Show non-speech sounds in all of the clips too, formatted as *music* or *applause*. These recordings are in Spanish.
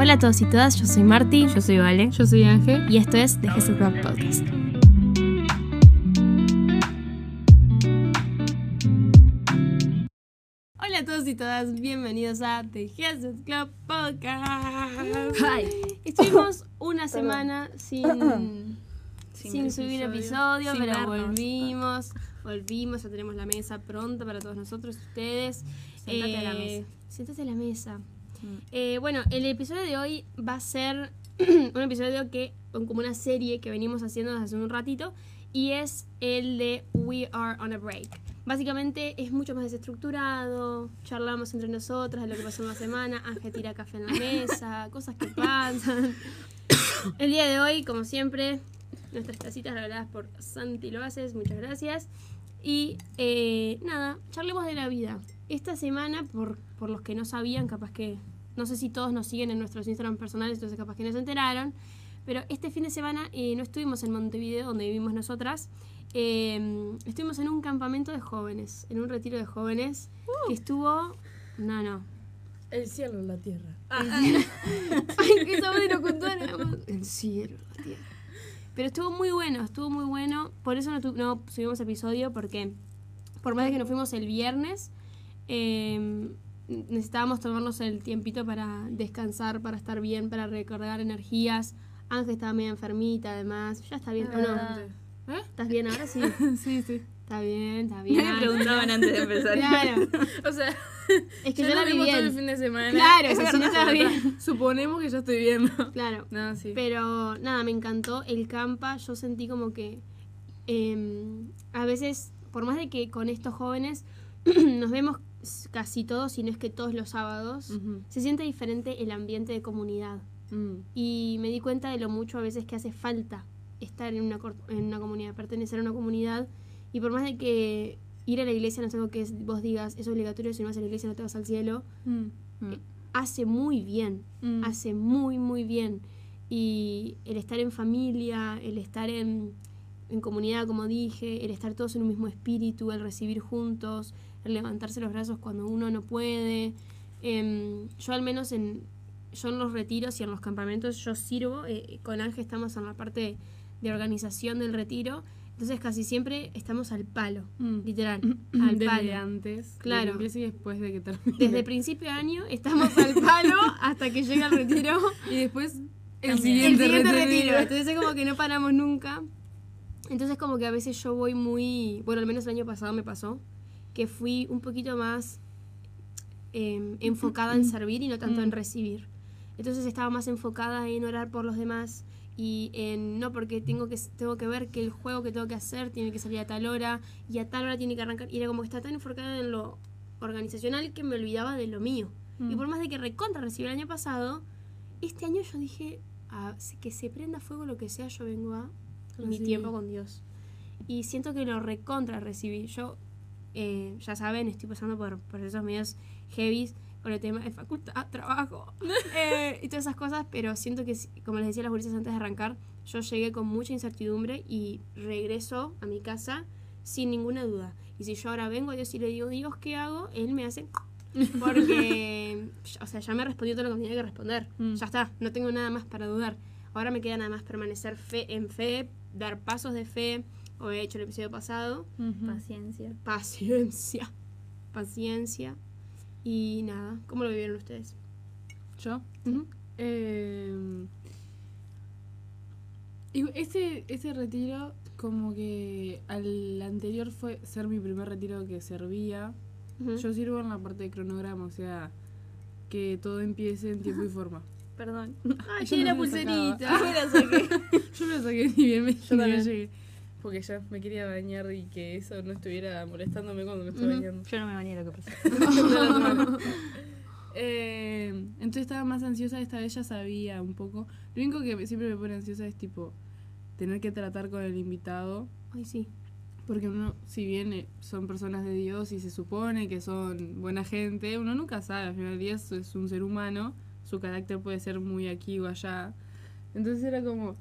Hola a todos y todas, yo soy Marti. Yo soy Vale. Yo soy Ángel. Y esto es The Jesús Club Podcast. Hola a todos y todas, bienvenidos a The Jesús Club Podcast. Hi. Estuvimos *laughs* una semana sin, *clears throat* sin, Sin subir episodio. episodio, Sin pero volvimos. Volvimos, ya tenemos la mesa pronta para todos nosotros, ustedes. Sentate a la Eh, mesa. Siéntate a la mesa. Mm. Eh, bueno, el episodio de hoy va a ser *clears throat* un episodio que, como una serie que venimos haciendo desde hace un ratito, y es el de We Are on a Break. Básicamente es mucho más desestructurado, charlamos entre nosotras de lo que pasó en la semana, Ángel tira café en la mesa, cosas que pasan. *coughs* El día de hoy, como siempre, nuestras tacitas regaladas por Santi Loaces, muchas gracias. Y eh, nada, charlemos de la vida. Esta semana, por, por los que no sabían, capaz que, no sé si todos nos siguen en nuestros Instagram personales, entonces capaz que no se enteraron, pero este fin de semana eh, no estuvimos en Montevideo, donde vivimos nosotras, eh, estuvimos en un campamento de jóvenes, en un retiro de jóvenes, que estuvo... No, no. El cielo, la tierra. *laughs* Ay, locutora, además. El cielo, la tierra. Pero estuvo muy bueno, estuvo muy bueno. Por eso no, tu- no subimos episodio, porque por más de que nos fuimos el viernes, eh, necesitábamos tomarnos el tiempito para descansar, para estar bien, para recargar energías. Ángel estaba medio enfermita, además. Ya está bien, ¿o no? ¿Eh? ¿Estás bien ahora? Sí. *laughs* Sí, sí. Está bien, está bien. me preguntaban antes de empezar. Claro. *laughs* O sea, Es que ya yo la vi vimos todo el bien. fin de semana. Claro, Es sea, si no bien. *laughs* Suponemos que ya estoy bien. Claro. No, sí. Pero nada, me encantó el campa. Yo sentí como que em, a veces, por más de que con estos jóvenes *clears throat* nos vemos casi todos, si no es que todos los sábados, se siente diferente el ambiente de comunidad. Mm. Y me di cuenta de lo mucho a veces que hace falta estar en una, en una comunidad, pertenecer a una comunidad. Y por más de que ir a la iglesia no es algo que es- vos digas es obligatorio, si no vas a la iglesia no te vas al cielo, Mm. hace muy bien Mm. hace muy, muy bien. Y el estar en familia, el estar en, en comunidad, como dije, el estar todos en un mismo espíritu, el recibir juntos, el levantarse los brazos cuando uno no puede. Em, yo al menos en, yo en los retiros y en los campamentos yo sirvo, eh, con Ángel estamos en la parte de organización del retiro, entonces casi siempre estamos al palo, Mm. literal, *clears throat* al Desde palo. antes. Claro. empiece y después de que termine. Desde principio de año estamos al palo hasta que llega el retiro. *laughs* Y después el el siguiente, siguiente retiro. retiro. Entonces es como que no paramos nunca. Entonces como que a veces yo voy muy, bueno, al menos el año pasado me pasó, que fui un poquito más eh, enfocada en servir y no tanto en recibir. Entonces estaba más enfocada en orar por los demás y en no porque tengo que tengo que ver que el juego que tengo que hacer tiene que salir a tal hora y a tal hora tiene que arrancar y era como que estaba tan enfocada en lo organizacional que me olvidaba de lo mío. Y Mm. por más de que recontra recibí el año pasado, este año yo dije, "Ah, que se prenda fuego lo que sea, yo vengo a mi tiempo con Dios. Y siento que lo recontra recibí. Yo, eh, ya saben, estoy pasando por procesos medios heavy con el tema de facultad, trabajo *laughs* eh, y todas esas cosas, pero siento que, como les decía a las bolitas antes de arrancar, yo llegué con mucha incertidumbre y regreso a mi casa sin ninguna duda. Y si yo ahora vengo a Dios y le digo, Dios, ¿qué hago? Él me hace... *laughs* Porque, o sea, ya me respondió todo lo que tenía que responder. Mm. Ya está, no tengo nada más para dudar. Ahora me queda nada más permanecer fe en fe, dar pasos de fe, como he hecho el episodio pasado. Paciencia. Paciencia, paciencia. Y nada, ¿cómo lo vivieron ustedes? ¿Yo? Eh, ese, ese retiro, como que al anterior fue ser mi primer retiro que servía. Yo sirvo en la parte de cronograma, o sea, que todo empiece en tiempo y forma. *laughs* Perdón. Ay, *laughs* Yo la pulserita. Me la saqué. Yo me saqué ni bien, me, ni bien también. llegué. Porque ya me quería bañar y que eso no estuviera molestándome cuando me estaba bañando. Yo no me bañé lo que pasó. *laughs* *laughs* Eh, entonces estaba más ansiosa, esta vez ya sabía un poco. Lo único que siempre me pone ansiosa es tipo tener que tratar con el invitado. Ay, sí. Porque uno, si bien eh, son personas de Dios y se supone que son buena gente, uno nunca sabe. Al final del día es un ser humano, su carácter puede ser muy aquí o allá. Entonces era como.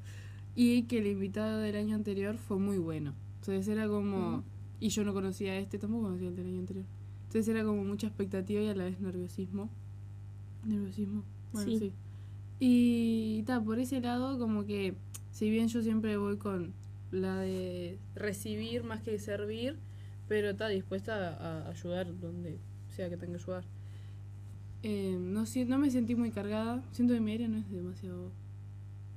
Y que el invitado del año anterior fue muy bueno. Entonces era como. Y yo no conocía a este, tampoco conocía el del año anterior. Entonces era como mucha expectativa y a la vez nerviosismo. Nerviosismo. Bueno, Sí. sí. Y ta, por ese lado, como que, si bien yo siempre voy con la de recibir más que servir, pero está dispuesta a, a ayudar donde sea que tenga que ayudar. Eh, no, no me sentí muy cargada. Siento que mi área no es demasiado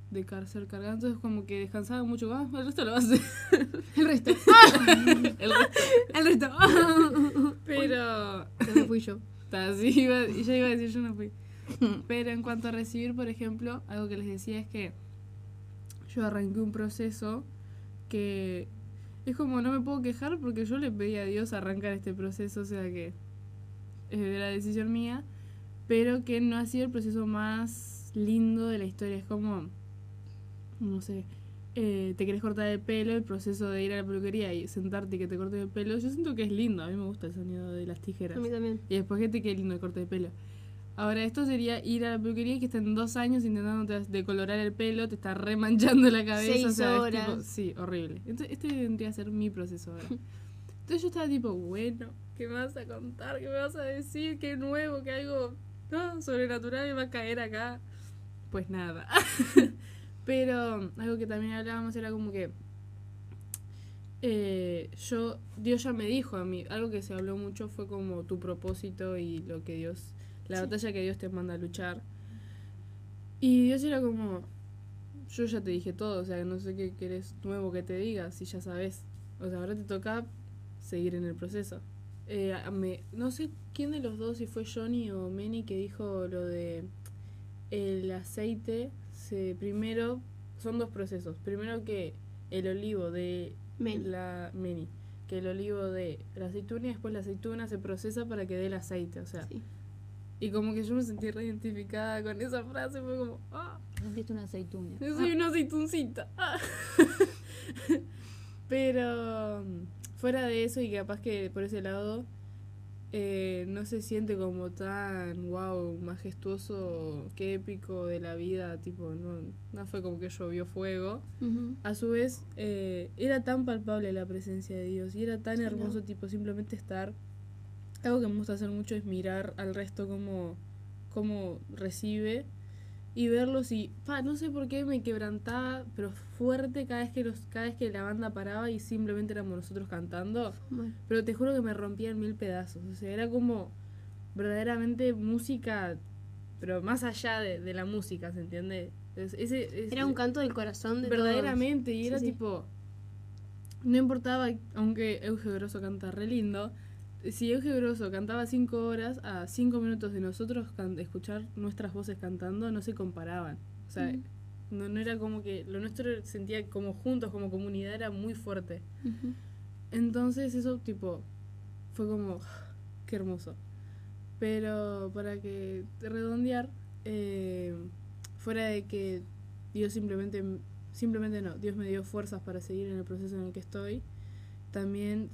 de car ser cargada. Entonces, como que descansaba mucho. Ah, el resto lo hace. *laughs* *laughs* El resto. el resto. El *laughs* resto. Pero. Fui yo. Ta, sí, iba, y ya iba a decir, yo no fui. Pero en cuanto a recibir, por ejemplo, algo que les decía es que yo arranqué un proceso que es como no me puedo quejar porque yo le pedí a Dios arrancar este proceso, o sea que es la decisión mía, pero que no ha sido el proceso más lindo de la historia. Es como, no sé, eh, te querés cortar el pelo, el proceso de ir a la peluquería y sentarte y que te corten el pelo, yo siento que es lindo, a mí me gusta el sonido de las tijeras. A mí también. Y después que te quede lindo el corte de pelo. Ahora, esto sería ir a la peluquería y que estén dos años intentando decolorar el pelo, te está remanchando la cabeza. Seis o sea, horas. tipo- sí, horrible. Entonces, este vendría a ser mi proceso ahora. *laughs* Entonces yo estaba tipo, bueno, ¿qué me vas a contar? ¿Qué me vas a decir? ¿Qué nuevo? ¿Qué algo no, sobrenatural me va a caer acá? Pues nada. *laughs* Pero algo que también hablábamos era como que eh, yo, Dios ya me dijo a mí, algo que se habló mucho fue como tu propósito y lo que Dios, la Sí. batalla que Dios te manda a luchar. Y Dios era como, yo ya te dije todo, o sea, no sé qué querés nuevo que te diga, si ya sabes. O sea, ahora te toca seguir en el proceso. Eh, me- no sé quién de los dos, si fue Johnny o Manny, que dijo lo de el aceite. Se, primero, son dos procesos. Primero que el olivo de Manny. la Manny, que el olivo de la aceituna y después la aceituna se procesa para que dé el aceite. O sea, Sí. y como que yo me sentí reidentificada con esa frase, fue como, ah, una aceituna. yo soy una aceituncita. Ah. *laughs* Pero mm, fuera de eso y capaz que por ese lado eh, no se siente como tan wow, majestuoso, qué épico de la vida, tipo, no, no fue como que llovió fuego. A su vez, eh, era tan palpable la presencia de Dios y era tan Sí, hermoso, ¿no? tipo, simplemente estar. Algo que me gusta hacer mucho es mirar al resto cómo, cómo recibe y verlos y, pa, no sé por qué me quebrantaba, pero fuerte cada vez que los, cada vez que la banda paraba y simplemente éramos nosotros cantando. Bueno, Pero te juro que me rompía en mil pedazos. O sea, era como verdaderamente música, pero más allá de, de la música, ¿se entiende? Ese, Era un canto del corazón de verdaderamente y era sí. tipo no importaba aunque Euge Grosso canta re lindo si Euge Grosso cantaba cinco horas a cinco minutos de nosotros escuchar nuestras voces cantando no se comparaban o sea Mm. No, no era como que lo nuestro sentía como juntos como comunidad era muy fuerte. Entonces eso tipo fue como *sighs* qué hermoso. Pero para que redondear eh, fuera de que Dios simplemente simplemente no Dios me dio fuerzas para seguir en el proceso en el que estoy también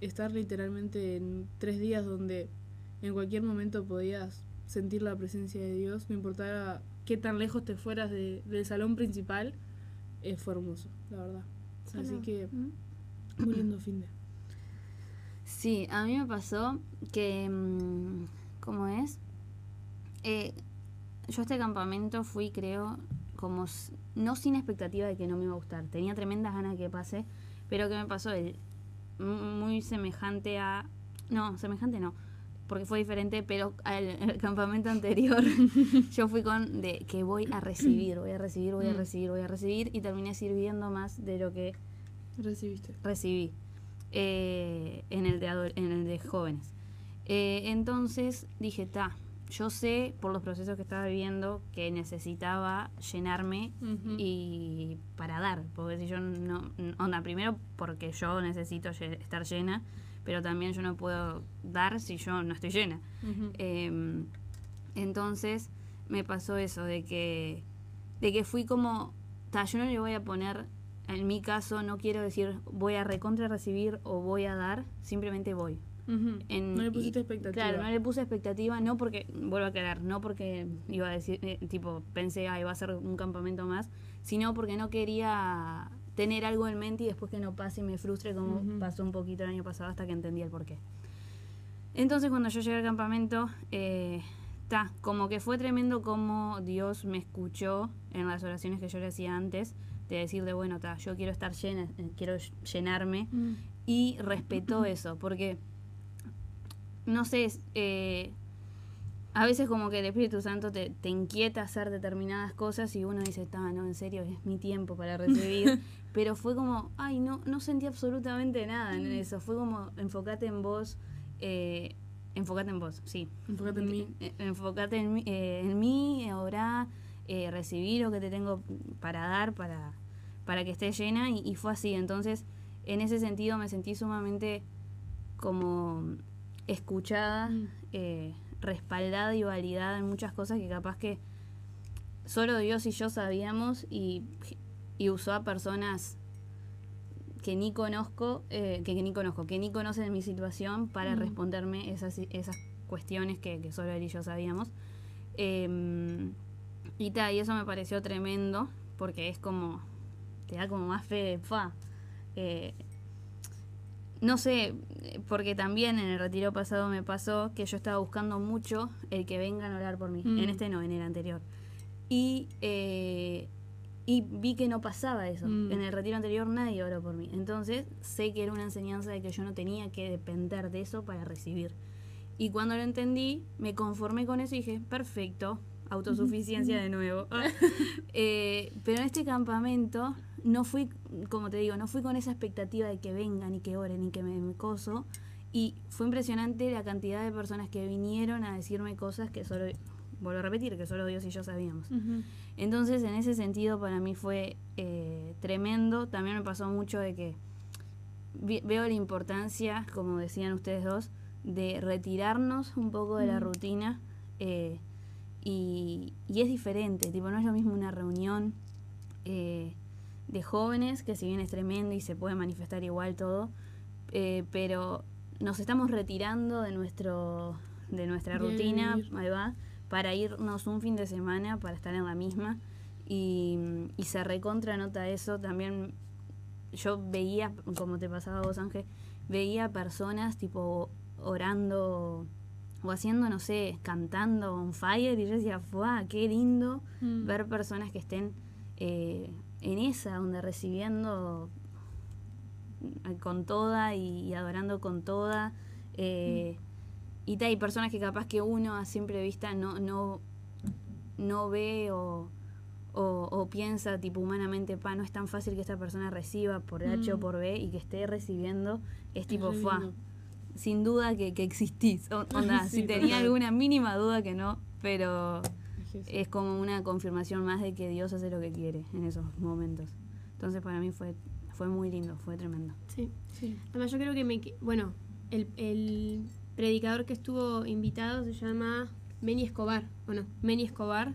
estar literalmente en tres días donde en cualquier momento podías sentir la presencia de Dios no importara qué tan lejos te fueras de- del salón principal eh, fue hermoso la verdad así que Mm. muy lindo fin de Sí, a mí me pasó que, mm, ¿cómo es? Eh, yo a este campamento fui, creo, como, no sin expectativa de que no me iba a gustar. Tenía tremendas ganas de que pase, pero ¿qué me pasó? El- muy semejante a... No, semejante no, porque fue diferente, pero al, al campamento anterior *laughs* yo fui con de que voy a recibir, voy a recibir, voy a Mm. recibir, voy a recibir, y terminé sirviendo más de lo que recibiste recibí eh, en, el de en el de jóvenes. Eh, entonces dije, ta, yo sé por los procesos que estaba viviendo que necesitaba llenarme y para dar, porque si yo no, onda, primero porque yo necesito estar llena, pero también yo no puedo dar si yo no estoy llena. Eh, entonces me pasó eso, de que, de que fui como, ta, yo no le voy a poner, en mi caso no quiero decir voy a recontra recibir o voy a dar, simplemente voy. En- no le pusiste y- expectativa. Claro, no le puse expectativa, no porque, vuelvo a quedar, no porque iba a decir, eh, tipo, pensé, ah, iba a ser un campamento más, sino porque no quería tener algo en mente y después que no pase y me frustre como pasó un poquito el año pasado hasta que entendí el porqué. Entonces cuando yo llegué al campamento, eh, ta, como que fue tremendo como Dios me escuchó en las oraciones que yo le hacía antes, de decirle, bueno, ta, yo quiero estar llena, eh, quiero llenarme, Mm. y respetó eso, porque, no sé, eh, a veces como que el Espíritu Santo te, te inquieta hacer determinadas cosas y uno dice, está, no, en serio, es mi tiempo para *laughs* recibir. Pero fue como, ay, no, no sentí absolutamente nada en eso. Fue como, enfócate en vos, eh, enfócate en vos, sí. Enfócate en mí. Eh, Enfócate en eh, en mí orá, eh, recibir lo que te tengo para dar para, para que esté llena y, y fue así. Entonces, en ese sentido me sentí sumamente como escuchada, Mm. eh, respaldada y validada en muchas cosas que capaz que solo Dios y yo sabíamos y, y usó a personas que ni conozco, eh, que, que ni conozco, que ni conocen mi situación para Mm. responderme esas, esas cuestiones que, que solo él y yo sabíamos. Eh, y, ta, y eso me pareció tremendo, porque es como, te da como más fe de fa. Eh, no sé, eh, porque también en el retiro pasado me pasó que yo estaba buscando mucho el que vengan a orar por mí. Mm. En este no, en el anterior. Y, eh, y vi que no pasaba eso. Mm. En el retiro anterior nadie oró por mí. Entonces sé que era una enseñanza de que yo no tenía que depender de eso para recibir. Y cuando lo entendí, me conformé con eso y dije, perfecto, autosuficiencia *laughs* de nuevo. *laughs* Eh, pero en este campamento no fui, como te digo, no fui con esa expectativa de que vengan y que oren y que me, me coso. Y fue impresionante la cantidad de personas que vinieron a decirme cosas que solo, vuelvo a repetir, que solo Dios y yo sabíamos. Entonces, en ese sentido, para mí fue eh, tremendo. También me pasó mucho de que veo la importancia, como decían ustedes dos, de retirarnos un poco de la rutina. eh, y, y es diferente, tipo, no es lo mismo una reunión eh, de jóvenes, que si bien es tremendo y se puede manifestar igual todo, eh, pero nos estamos retirando de nuestro de nuestra rutina, ahí va, para irnos un fin de semana, para estar en la misma. Y, y se recontra nota eso. También yo veía, como te pasaba vos, Ángel, veía personas tipo orando o haciendo, no sé, cantando on fire. Y yo decía, ¡fuah! ¡Qué lindo! Mm. ver personas que estén eh, en esa, donde recibiendo eh, con toda y, y adorando con toda. eh, Y ta, hay personas que capaz que uno a simple vista no, no, no ve o, o, o piensa tipo humanamente, pa, no es tan fácil que esta persona reciba por H o Mm. por B y que esté recibiendo, es tipo, fa, sin duda que, que existís. O- Onda, *laughs* Sí, si tenía total. alguna mínima duda que no, pero Es que sí. es como una confirmación más de que Dios hace lo que quiere en esos momentos. Entonces para mí fue, fue muy lindo, fue tremendo. Sí. Sí. Además, yo creo que me. Bueno, el, el predicador que estuvo invitado se llama Meni Escobar. Bueno, Meni Escobar.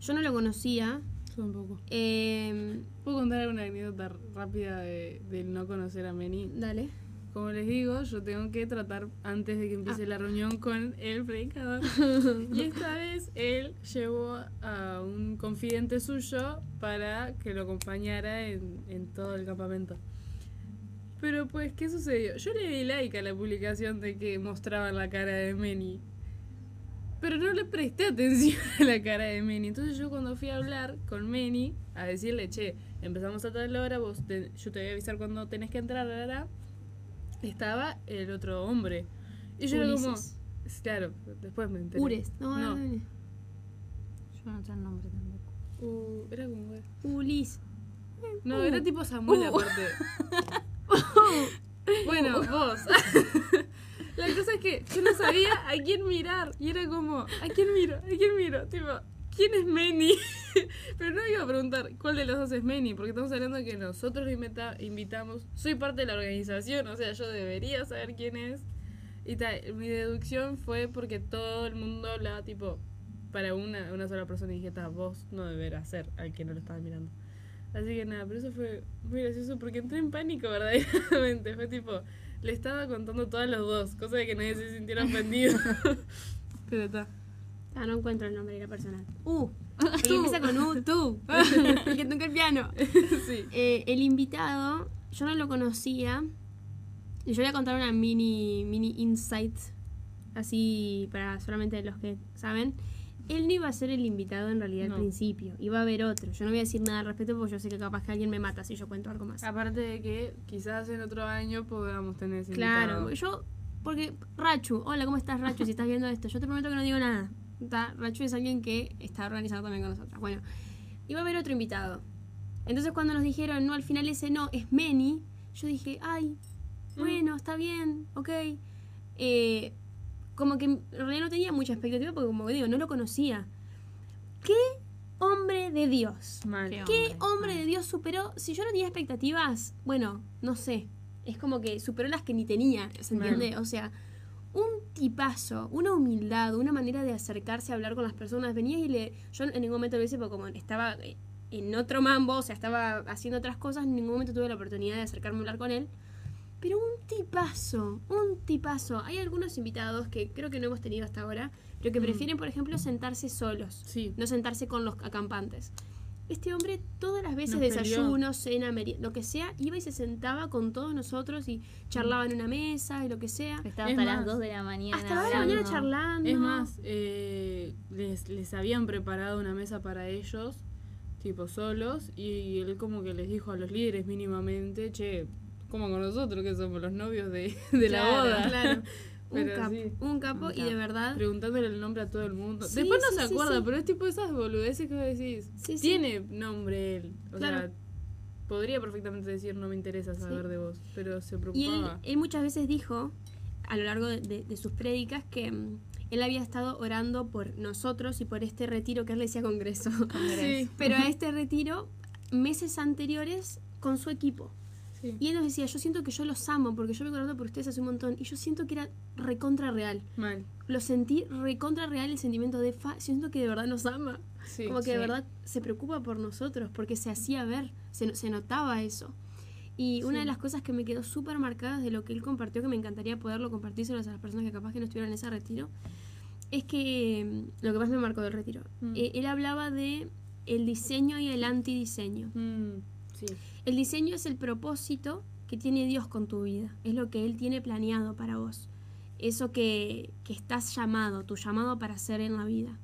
Yo no lo conocía. Yo tampoco. eh, ¿Puedo contar una anécdota rápida de, del no conocer a Meni? dale. Como les digo, yo tengo que tratar antes de que empiece Ah. la reunión con el predicador. *laughs* y esta vez él llevó a un confidente suyo para que lo acompañara en, en todo el campamento. Pero pues, ¿qué sucedió? Yo le di like a la publicación de que mostraban la cara de Meni. Pero no le presté atención *laughs* a la cara de Meni. Entonces yo cuando fui a hablar con Meni, a decirle, che, empezamos a tal hora, vos te- yo te voy a avisar cuando tenés que entrar, la, la, la", estaba el otro hombre. Y yo era como... Claro, después me enteré. Ures. No, No. no. Yo no sé el nombre tampoco. Uh, era como... Ulis. No, Uh. era tipo Samuel Uh. aparte. *laughs* bueno, vos. *laughs* La cosa es que yo no sabía a quién mirar. Y era como, ¿a quién miro? ¿A quién miro? Tipo, ¿quién es Meni? *laughs* Pero no iba a preguntar cuál de los dos es Meni, porque estamos hablando de que nosotros lo invita- invitamos. Soy parte de la organización, o sea, yo debería saber quién es. Y tal, mi deducción fue porque todo el mundo hablaba tipo para una, una sola persona y dije, vos no deberás ser al que no lo estaba mirando. Así que nada, pero eso fue muy gracioso porque entré en pánico *laughs* verdaderamente. Fue tipo, le estaba contando todas las dos, cosa de que nadie se sintiera ofendido. *laughs* pero está. Ah, no encuentro el nombre de la persona. Uh. *laughs* Que empieza con U, tú. *laughs* el que toca el piano. *laughs* sí. Eh, el invitado, yo no lo conocía. Y yo voy a contar una mini, mini insight así para solamente los que saben, él no iba a ser el invitado en realidad No. al principio, iba a haber otro. Yo no voy a decir nada al respecto porque yo sé que capaz que alguien me mata si yo cuento algo más. Aparte de que quizás en otro año podamos tener ese Claro, invitado. yo, porque Rachu, hola, ¿cómo estás Rachu? Si estás viendo esto, yo te prometo que no digo nada. ¿Tá? Rachu es alguien que está organizado también con nosotros. Bueno, iba a haber otro invitado. Entonces cuando nos dijeron, no, al final ese no, es Meni, yo dije, ay, bueno, está bien, ok. Eh, como que en realidad no tenía mucha expectativa porque como digo, no lo conocía. ¿Qué hombre de Dios? Mal. Qué ¿Qué Hombre, hombre de Dios superó? Si yo no tenía expectativas, bueno, no sé. Es como que superó las que ni tenía, ¿se entiende? O sea, tipazo, una humildad, una manera de acercarse a hablar con las personas. Venía y le. Yo en ningún momento lo hice porque como estaba eh, en otro mambo, o sea, estaba haciendo otras cosas, en ningún momento tuve la oportunidad de acercarme a hablar con él. Pero un tipazo, un tipazo. Hay algunos invitados que creo que no hemos tenido hasta ahora, pero que prefieren, por ejemplo, sentarse solos Sí. no sentarse con los acampantes. Este hombre todas las veces Nos peleó. desayuno, cena, lo que sea, iba y se sentaba con todos nosotros y charlaba en una mesa y lo que sea. Estaba Es hasta más, las 2 de la mañana. Hasta la hora de la mañana charlando. Es más, eh, les, les habían preparado una mesa para ellos, tipo solos, y él como que les dijo a los líderes mínimamente, che, como con nosotros que somos los novios de, de la boda. Claro. *laughs* Un capo, sí. un capo Un y de verdad. Preguntándole el nombre a todo el mundo. Sí, Después no sí, se acuerda, pero es tipo esas boludeces que vos decís. Tiene nombre él. O Claro. sea, podría perfectamente decir no me interesa saber de vos, pero se Y él, preocupaba. él muchas veces dijo, a lo largo de, de- de sus prédicas, que mm, él había estado orando por nosotros y por este retiro que él le decía congreso. Sí, Pero a este retiro, meses anteriores, con su equipo. Sí. Y él nos decía, yo siento que yo los amo porque yo vengo orando por ustedes hace un montón y yo siento que era recontra real. Mal. Lo sentí recontra real el sentimiento de fa, siento que de verdad nos ama. Sí, como que de verdad se preocupa por nosotros porque se hacía ver, se, se notaba eso. Y una de las cosas que me quedó súper marcadas de lo que él compartió, que me encantaría poderlo compartírselos a las personas que capaz que no estuvieran en ese retiro, es que mm, lo que más me marcó del retiro, Mm. eh, él hablaba de el diseño y el antidiseño. Mm, sí. El diseño es el propósito que tiene Dios con tu vida. Es lo que Él tiene planeado para vos. Eso que, que estás llamado, tu llamado para hacer en la vida.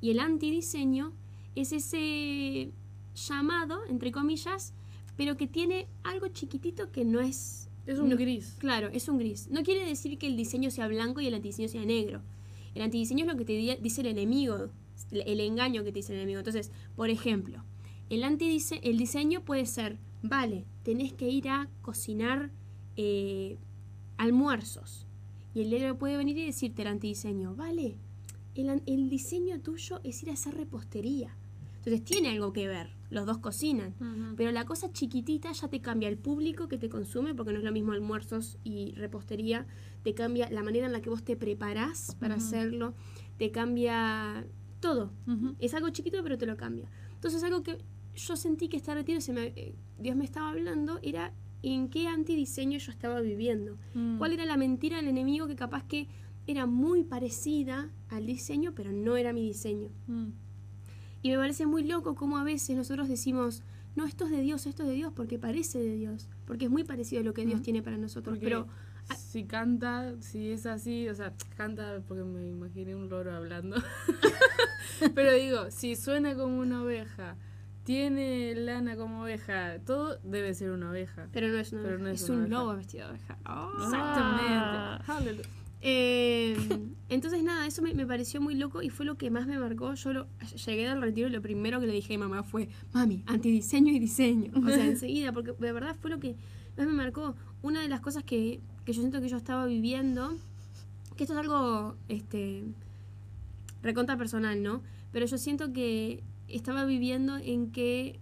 Y el antidiseño es ese llamado, entre comillas, pero que tiene algo chiquitito que no es... Es un no- gris. Claro, es un gris. No quiere decir que el diseño sea blanco y el antidiseño sea negro. El antidiseño es lo que te di- dice el enemigo, el engaño que te dice el enemigo. Entonces, por ejemplo, el, antidise el diseño puede ser, vale, tenés que ir a cocinar eh, almuerzos. Y el héroe puede venir y decirte el antidiseño, vale, el, el diseño tuyo es ir a hacer repostería. Entonces tiene algo que ver, los dos cocinan. Pero la cosa chiquitita ya te cambia el público que te consume, porque no es lo mismo almuerzos y repostería. Te cambia la manera en la que vos te preparás para hacerlo. Te cambia todo. Es algo chiquito, pero te lo cambia. Entonces, algo que yo sentí que este retiro, se me, eh, Dios me estaba hablando, era en qué antidiseño yo estaba viviendo. Mm. ¿Cuál era la mentira del enemigo que capaz que era muy parecida al diseño, pero no era mi diseño? Mm. Y me parece muy loco cómo a veces nosotros decimos, no, esto es de Dios, esto es de Dios, porque parece de Dios, porque es muy parecido a lo que Dios Mm. tiene para nosotros. Porque Pero si canta, si es así, o sea, canta porque me imaginé un loro hablando. *laughs* *laughs* Pero digo, si suena como una oveja, tiene lana como oveja, todo debe ser una oveja. pero no es una Pero oveja, no es es, una un oveja. lobo vestido de oveja. Oh. Exactamente. Eh, entonces nada, eso me, me pareció muy loco y fue lo que más me marcó. Yo lo- llegué del retiro y lo primero que le dije a mi mamá fue, mami, antidiseño y diseño. O sea, *laughs* enseguida, porque de verdad fue lo que más me marcó. Una de las cosas que, que yo siento que yo estaba viviendo, que esto es algo este, recontra personal, ¿no? Pero yo siento que estaba viviendo en que,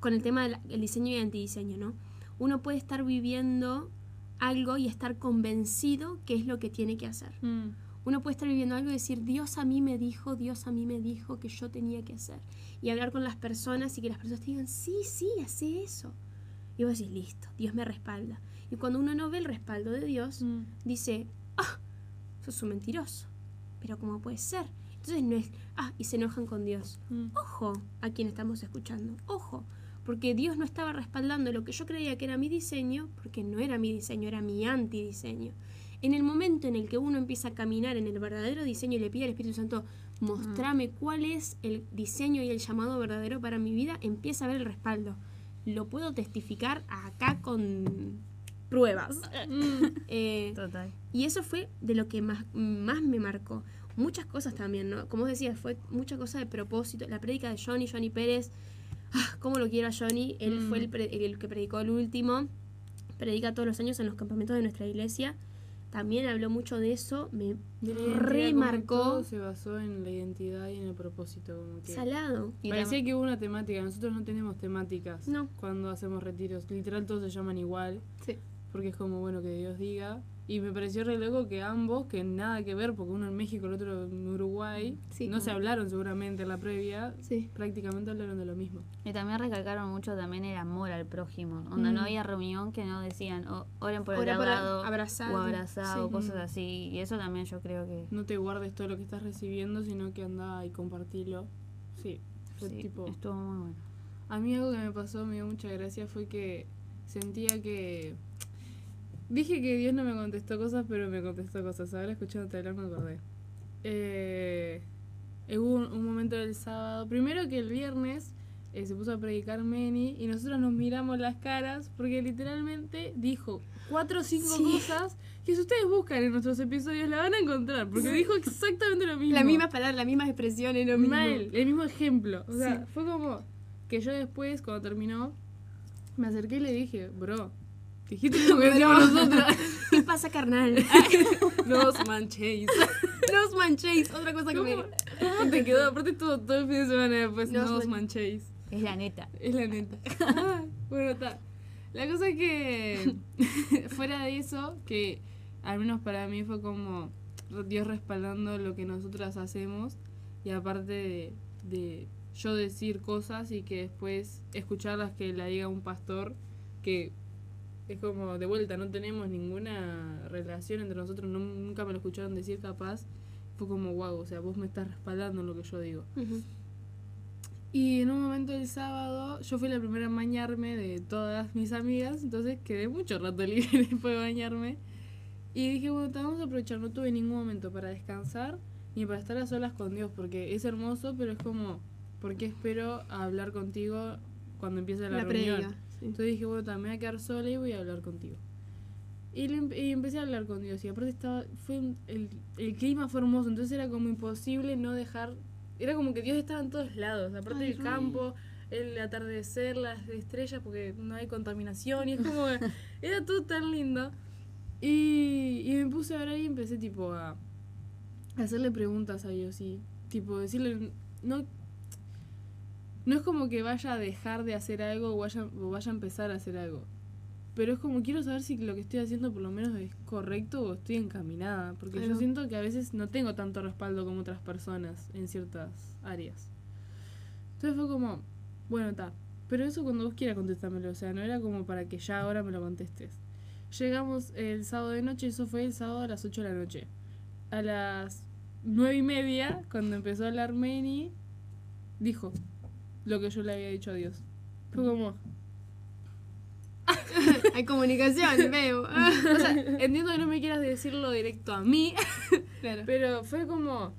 con el tema del el diseño y antidiseño, ¿no? Uno puede estar viviendo algo y estar convencido que es lo que tiene que hacer. Mm. Uno puede estar viviendo algo y decir, Dios a mí me dijo, Dios a mí me dijo que yo tenía que hacer. Y hablar con las personas y que las personas te digan, sí, sí, hace eso. Y vos decís, listo, Dios me respalda. Y cuando uno no ve el respaldo de Dios, Mm. dice, ah, sos un mentiroso. Pero ¿cómo puede ser? Entonces no es, ah, y se enojan con Dios. Mm. Ojo a quien estamos escuchando, ojo, porque Dios no estaba respaldando lo que yo creía que era mi diseño, porque no era mi diseño, era mi antidiseño. En el momento en el que uno empieza a caminar en el verdadero diseño y le pide al Espíritu Santo, mostrame cuál es el diseño y el llamado verdadero para mi vida, empieza a ver el respaldo. Lo puedo testificar acá con pruebas. Eh, Total. y eso fue de lo que más, más me marcó. Muchas cosas también, ¿no? Como decías, fue mucha cosa de propósito. La prédica de Johnny, Johnny Pérez. Ah, ¿Cómo lo quiero a Johnny? Él Mm. fue el, pre- el que predicó el último. Predica todos los años en los campamentos de nuestra iglesia. También habló mucho de eso. Me De remarcó. Todo se basó en la identidad y en el propósito. Como que Salado. Y Parecía que hubo una temática. Nosotros no tenemos temáticas No. cuando hacemos retiros. Literal todos se llaman igual. Sí. Porque es como, bueno, que Dios diga. Y me pareció re loco que ambos, que nada que ver, porque uno en México, el otro en Uruguay, Sí. no se hablaron seguramente en la previa, Sí. prácticamente hablaron de lo mismo. Y también recalcaron mucho también el amor al prójimo. Donde no Mm. había reunión que no decían, "Oh, oren por el Ora lado abrazado. o abrazado, Sí. cosas así. Y eso también yo creo que No te guardes todo lo que estás recibiendo, sino que anda y compartilo. Sí, fue sí, tipo... estuvo muy bueno. A mí algo que me pasó, me dio mucha gracia, fue que sentía que... Dije que Dios no me contestó cosas, pero me contestó cosas. Ahora escuchándote hablar me acordé. Eh, hubo un, un momento del sábado, primero que el viernes eh, se puso a predicar Meni y nosotros nos miramos las caras porque literalmente dijo cuatro o cinco Sí. cosas que si ustedes buscan en nuestros episodios la van a encontrar porque dijo exactamente lo mismo. Las mismas palabras, las mismas expresiones, lo mismo. Mal, el mismo ejemplo. O sea, Sí. fue como que yo después, cuando terminó, me acerqué y le dije, bro, dijiste lo que *laughs* decíamos nosotros. *laughs* ¿Qué pasa, carnal? *laughs* no os manchéis. no os manchéis. Otra cosa que me... ¿Cómo, cómo te quedó? Aparte todo, todo el fin de semana después, No no, os os man- manchéis. Es la neta. Es la neta. Bueno, está. La cosa es que, fuera de eso, que al menos para mí fue como Dios respaldando lo que nosotras hacemos y aparte de, de yo decir cosas y que después escucharlas que la diga un pastor que es como de vuelta, no tenemos ninguna relación entre nosotros, no- nunca me lo escucharon decir capaz, fue como wow, o sea, vos me estás respaldando en lo que yo digo. Y en un momento del sábado, yo fui la primera en bañarme de todas mis amigas, entonces quedé mucho rato *laughs* libre después de bañarme. Y dije, bueno, te vamos a aprovechar, no tuve ningún momento para descansar ni para estar a solas con Dios, porque es hermoso, pero es como, ¿por qué espero hablar contigo cuando empiece la, La reunión? Sí. Entonces dije, bueno, también voy a quedar sola y voy a hablar contigo. Y, le y empecé a hablar con Dios. Y aparte estaba, fue un- el, el clima fue hermoso, entonces era como imposible no dejar. Era como que Dios estaba en todos lados. Aparte Ay, del campo, el atardecer, las estrellas, porque no hay contaminación. Y es como. *laughs* era todo tan lindo. Y, y me puse a hablar y empecé tipo a, a hacerle preguntas a Dios. Y tipo decirle. No, no es como que vaya a dejar de hacer algo o vaya, o vaya a empezar a hacer algo. Pero es como quiero saber si lo que estoy haciendo por lo menos es correcto o estoy encaminada. Porque yo siento que a veces no tengo tanto respaldo como otras personas en ciertas áreas. Entonces fue como, bueno, está. Pero eso cuando vos quieras contestármelo. O sea, no era como para que ya ahora me lo contestes. Llegamos el sábado de noche, eso fue el sábado a las 8 de la noche. A las nueve y media, cuando empezó a hablar Meni, dijo lo que yo le había dicho a Dios. Fue como, *laughs* Hay comunicación, *laughs* veo. o sea, entiendo que no me quieras decirlo directo a mí, *laughs* claro. pero fue como,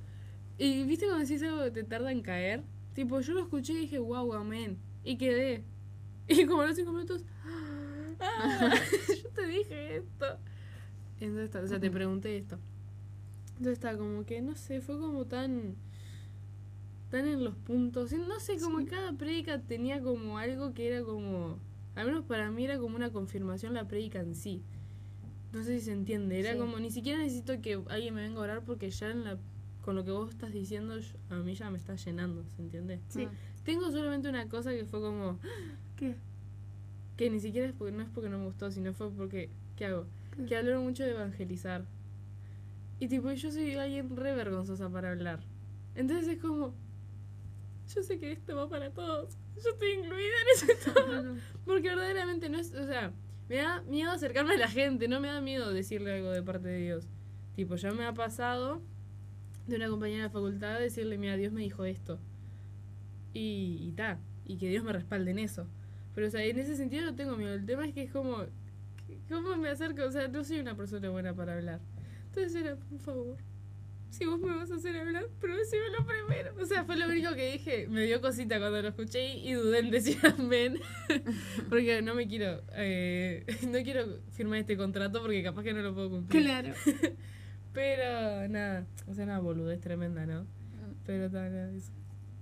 y viste cuando decís algo que te tarda en caer, tipo, yo lo escuché y dije, wow, amén, y quedé. Y como a los cinco minutos, "Ah, yo te dije esto. Entonces, o sea, te pregunté esto. Entonces está como que, no sé, fue como tan, tan en los puntos. No sé, como cada prédica tenía como algo que era como, al menos para mí era como una confirmación la prédica en sí. No sé si se entiende, era Sí. como, ni siquiera necesito que alguien me venga a orar porque ya en la, con lo que vos estás diciendo, yo- a mí ya me está llenando, ¿se entiende? Sí. Tengo solamente una cosa que fue como, ¿Qué? que ni siquiera es porque, no es porque no me gustó, sino fue porque, ¿qué hago? ¿Qué? Que hablaron mucho de evangelizar. Y tipo, yo soy alguien re vergonzosa para hablar. Entonces es como, yo sé que esto va para todos. Yo estoy incluida en ese *laughs* todo. Porque verdaderamente no es, o sea, me da miedo acercarme a la gente, no me da miedo decirle algo de parte de Dios. Tipo, ya me ha pasado de una compañera de facultad decirle, mira, Dios me dijo esto. Y, y ta, y que Dios me respalde en eso. Pero, o sea, en ese sentido no tengo miedo. El tema es que es como, ¿cómo me acerco? O sea, no soy una persona buena para hablar. Entonces era, por favor, si vos me vas a hacer hablar, pero decímelo primero. O sea, fue lo único que dije. Me dio cosita cuando lo escuché y dudé en decir *laughs* amén. *laughs* porque no me quiero, eh, *laughs* no quiero firmar este contrato porque capaz que no lo puedo cumplir. Claro. Pero nada, o sea, una boludez tremenda, ¿no? Pero tal, nada, eso.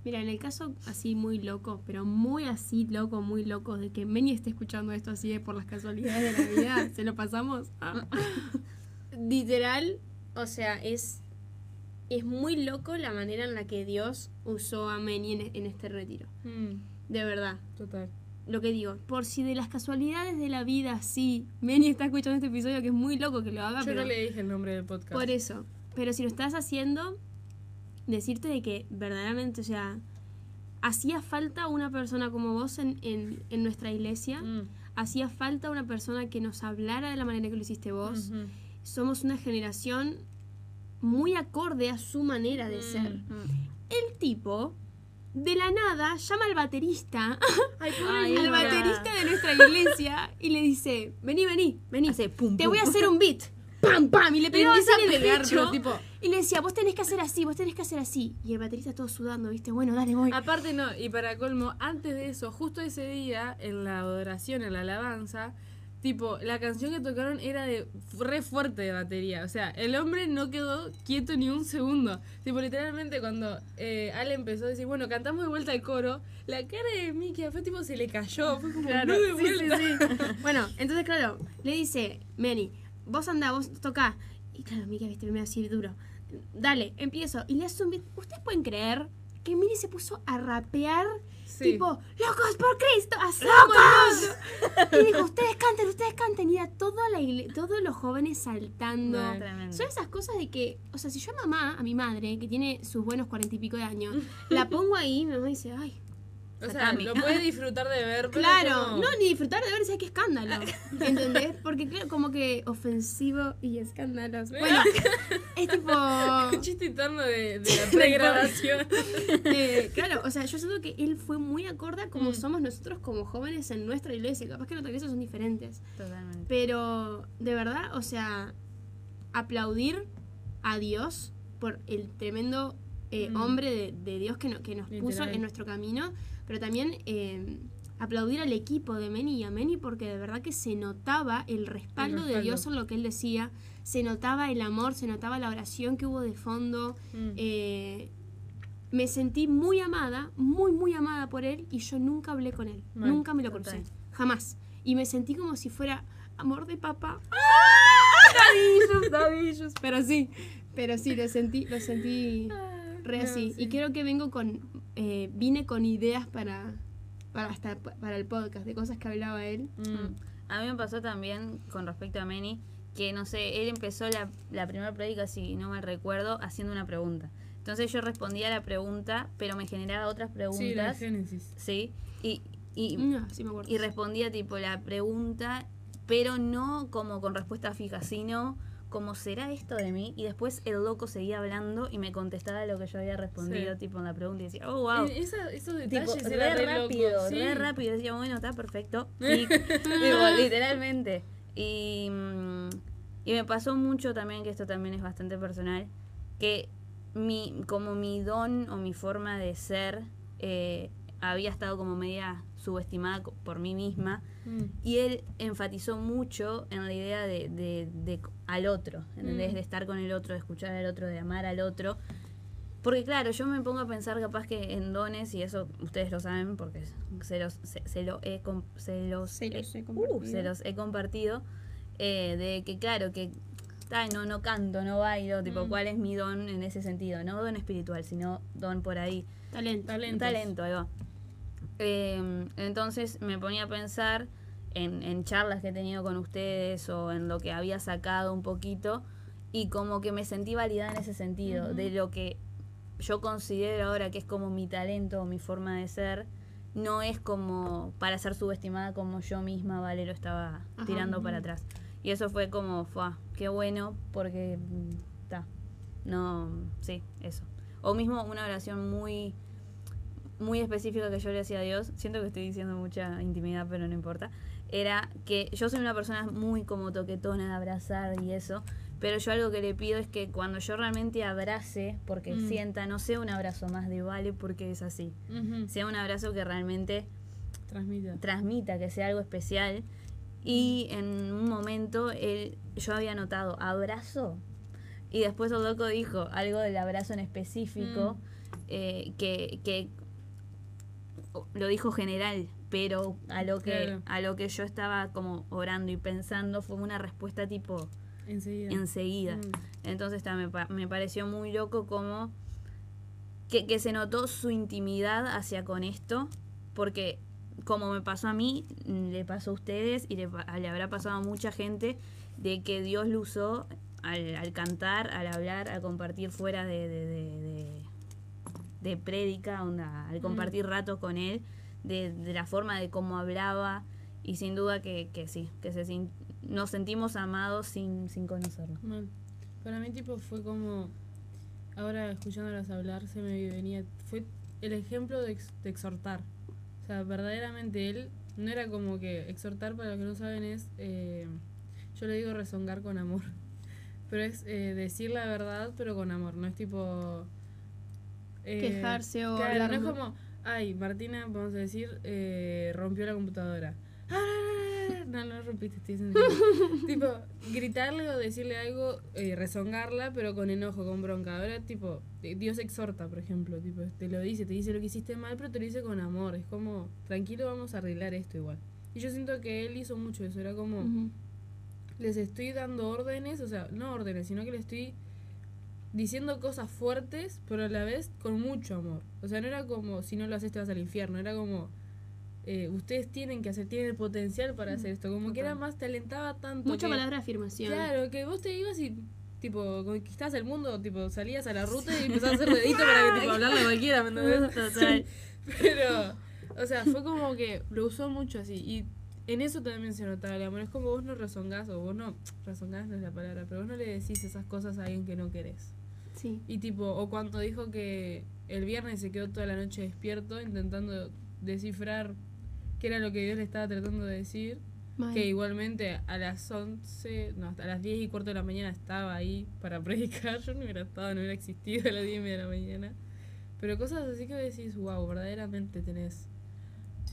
Mira, en el caso así muy loco, pero muy así loco, muy loco, de que Meni esté escuchando esto así de por las casualidades de la vida, se lo pasamos. Ah. Literal, o sea, es, es muy loco la manera en la que Dios usó a Meni en, en este retiro. Mm, De verdad. total. Lo que digo, por si de las casualidades de la vida, sí, Meni está escuchando este episodio que es muy loco que lo haga, Yo pero no le dije el nombre del podcast. por eso. Pero si lo estás haciendo, decirte de que verdaderamente, o sea, hacía falta una persona como vos en, en, en nuestra iglesia, Mm, hacía falta una persona que nos hablara de la manera que lo hiciste vos. Somos una generación muy acorde a su manera de ser. Mm. El tipo, de la nada, llama al baterista, *laughs* Ay, Ay, al baterista de nuestra iglesia, y le dice, vení, vení, vení. Hace pum, Te pum. voy a hacer un beat. ¡Pam, pam! Y le a en el pecho. pero tipo. Y le decía, vos tenés que hacer así, vos tenés que hacer así. Y el baterista todo sudando, ¿viste? Bueno, dale, voy. Aparte no, y para colmo, antes de eso, justo ese día, en la adoración, en la alabanza, tipo, la canción que tocaron era de re fuerte de batería. O sea, el hombre no quedó quieto ni un segundo. Tipo, literalmente cuando eh, Ale empezó a decir, bueno, cantamos de vuelta el coro, la cara de Mickey fue tipo, se le cayó. Fue como, Claro, no de vuelta. sí, sí. *laughs* bueno, entonces, claro, le dice, Manny, vos andá, vos tocá. Y claro, Mika, viste, me así duro. Dale, empiezo. Y le hace un beat. ¿Ustedes pueden creer que Mini se puso a rapear? Sí. Tipo, locos por Cristo, ¡Locos! Y dijo, ustedes canten, ustedes canten. Y era toda la todos los jóvenes saltando. Son esas cosas de que, o sea, si yo a mamá, a mi madre, que tiene sus buenos cuarenta y pico de años, la pongo ahí, mi mamá dice, ay, O sea, Sakami. lo puedes disfrutar de ver, Claro, como- no, ni disfrutar de ver, ¿sabes qué escándalo? *laughs* ¿Entendés? Porque claro, como que ofensivo y escandaloso. Bueno, es tipo... *laughs* Un chiste interno de, de la *laughs* pregrabación. eh, claro, o sea, yo siento que él fue muy acorde a como Mm. somos nosotros como jóvenes en nuestra iglesia. Capaz que en otra iglesia son diferentes. Totalmente. Pero, de verdad, o sea, aplaudir a Dios por el tremendo eh, Mm. hombre de, de Dios que, no- que nos puso en nuestro camino, pero también eh, aplaudir al equipo de Meni y a Meni porque de verdad que se notaba el respaldo, de respaldo. Dios en lo que él decía, se notaba el amor, se notaba la oración que hubo de fondo. Mm. eh, me sentí muy amada, muy, muy amada por él y yo nunca hablé con él, nunca me lo total. crucé, jamás. Y me sentí como si fuera amor de papá. Dadillos, *laughs* dadillos. Pero sí, pero sí, lo sentí, lo sentí re No, así. sí. Y creo que vengo con, eh, vine con ideas para, para, hasta para el podcast, de cosas que hablaba él. Mm. A mí me pasó también con respecto a Manny, que no sé, él empezó la, la primera prédica, si no me recuerdo, haciendo una pregunta. Entonces yo respondía a la pregunta, pero me generaba otras Sí, la de preguntas. Génesis. Sí, y, y, No, sí me acuerdo. y respondía tipo la pregunta, pero no como con respuesta fija, sino como será esto de mí. Y después el loco seguía hablando y me contestaba lo que yo había respondido, Sí. tipo en la pregunta, y decía, oh, wow. Eh, esa- esos Tipo, detalles re, re rápido, locos, re sí. rápido. Decía, bueno, está perfecto. *laughs* Y, digo, literalmente. Y, mm, y me pasó mucho también, que esto también es bastante personal, que mi, como mi don o mi forma de ser eh, había estado como media subestimada por mí misma. Mm. Y él enfatizó mucho en la idea de, de- de- al otro, ¿entendés? Mm. De estar con el otro, de escuchar al otro, de amar al otro. Porque claro, yo me pongo a pensar capaz que en dones, y eso ustedes lo saben porque se los, se, se lo he, se los, Se los he uh, compartido. se los he compartido, eh, de que claro, que ay, no, no canto, no bailo, tipo, Mm. ¿cuál es mi don en ese sentido? No don espiritual, sino don por ahí. Talento. Talentos. talento, ahí va. Eh, entonces me ponía a pensar en, en charlas que he tenido con ustedes o en lo que había sacado un poquito y como que me sentí validada en ese sentido, de lo que yo considero ahora que es como mi talento o mi forma de ser, no es como para ser subestimada como yo misma, vale, lo estaba Ajá. tirando para atrás. Y eso fue como, fue, qué bueno, porque está. No, sí, eso. O mismo una oración muy muy específica que yo le hacía a Dios. Siento que estoy diciendo mucha intimidad, pero no importa. era que yo soy una persona muy como toquetona de abrazar y eso, pero yo algo que le pido es que cuando yo realmente abrace, porque Mm. sienta, no sea un abrazo más de vale porque es así, sea un abrazo que realmente Transmita. transmita, que sea algo especial. Y en un momento él, yo había notado abrazo y después el loco dijo algo del abrazo en específico eh, que, que lo dijo general, pero a lo que Claro. a lo que yo estaba como orando y pensando fue una respuesta tipo Enseguida. enseguida. Mm. Entonces me, me pareció muy loco como que, que se notó su intimidad hacia con esto, porque como me pasó a mí, le pasó a ustedes y le, habrá pasado a mucha gente de que Dios lo usó al, al cantar, al hablar, al compartir fuera de, de, de, de- de prédica, onda, al compartir ratos con él, de, de la forma de cómo hablaba y sin duda que, que sí, que se sin- nos sentimos amados sin, sin conocernos. Mal. Para mí, tipo, fue como. Ahora escuchándolas hablar, se me venía. Fue el ejemplo de, ex- de exhortar. O sea, verdaderamente él no era como que. Exhortar, para los que no saben, es. eh, yo le digo rezongar con amor. *laughs* Pero es eh, decir la verdad, pero con amor. No es tipo. Eh, Quejarse o Claro, hablar no es como. Ay, Martina, vamos a decir, eh, rompió la computadora. No, no rompiste, estoy diciendo. tipo, gritarle o decirle algo, eh, rezongarla, pero con enojo, con bronca. Ahora, tipo, eh, Dios exhorta, por ejemplo, tipo, te lo dice, te dice lo que hiciste mal, pero te lo dice con amor. Es como, tranquilo, vamos a arreglar esto igual. Y yo siento que él hizo mucho eso, era como, les estoy dando órdenes, o sea, no órdenes, sino que le estoy diciendo cosas fuertes, pero a la vez con mucho amor. O sea, no era como, si no lo haces te vas al infierno, era como, eh, ustedes tienen que hacer, tienen el potencial para hacer esto. Como que era más, te alentaba tanto. Mucha que- palabra de afirmación. Claro, que vos te ibas y tipo conquistás el mundo, tipo salías a la ruta y empezabas a hacer dedito para que tipo *laughs* hablarle a cualquiera, ¿me entendés? Total. Pero, o sea, fue como que lo usó mucho así. Y en eso también se notaba el amor. Es como vos no rezongás, o vos no, rezongás no es la palabra, pero vos no le decís esas cosas a alguien que no querés. Sí. Y tipo, o cuando dijo que el viernes se quedó toda la noche despierto intentando descifrar qué era lo que Dios le estaba tratando de decir. Mal. Que igualmente a las 11, no, hasta las 10 y cuarto de la mañana estaba ahí para *laughs* predicar. Yo no hubiera estado, no hubiera existido a las 10 y media de la mañana. Pero cosas así que decís, wow, verdaderamente tenés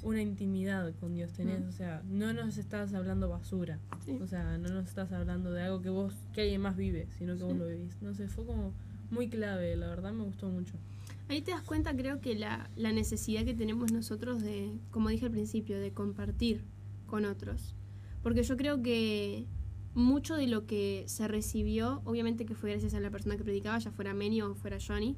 una intimidad con Dios. Tenés, Mm. o sea, no nos estás hablando basura. Sí. O sea, no nos estás hablando de algo que vos, que alguien más vive, sino que vos lo vivís. No sé, fue como muy clave, la verdad me gustó mucho. Ahí te das cuenta, creo que la, la necesidad que tenemos nosotros de, como dije al principio, de compartir con otros. Porque yo creo que mucho de lo que se recibió, obviamente que fue gracias a la persona que predicaba, ya fuera Manny o fuera Johnny,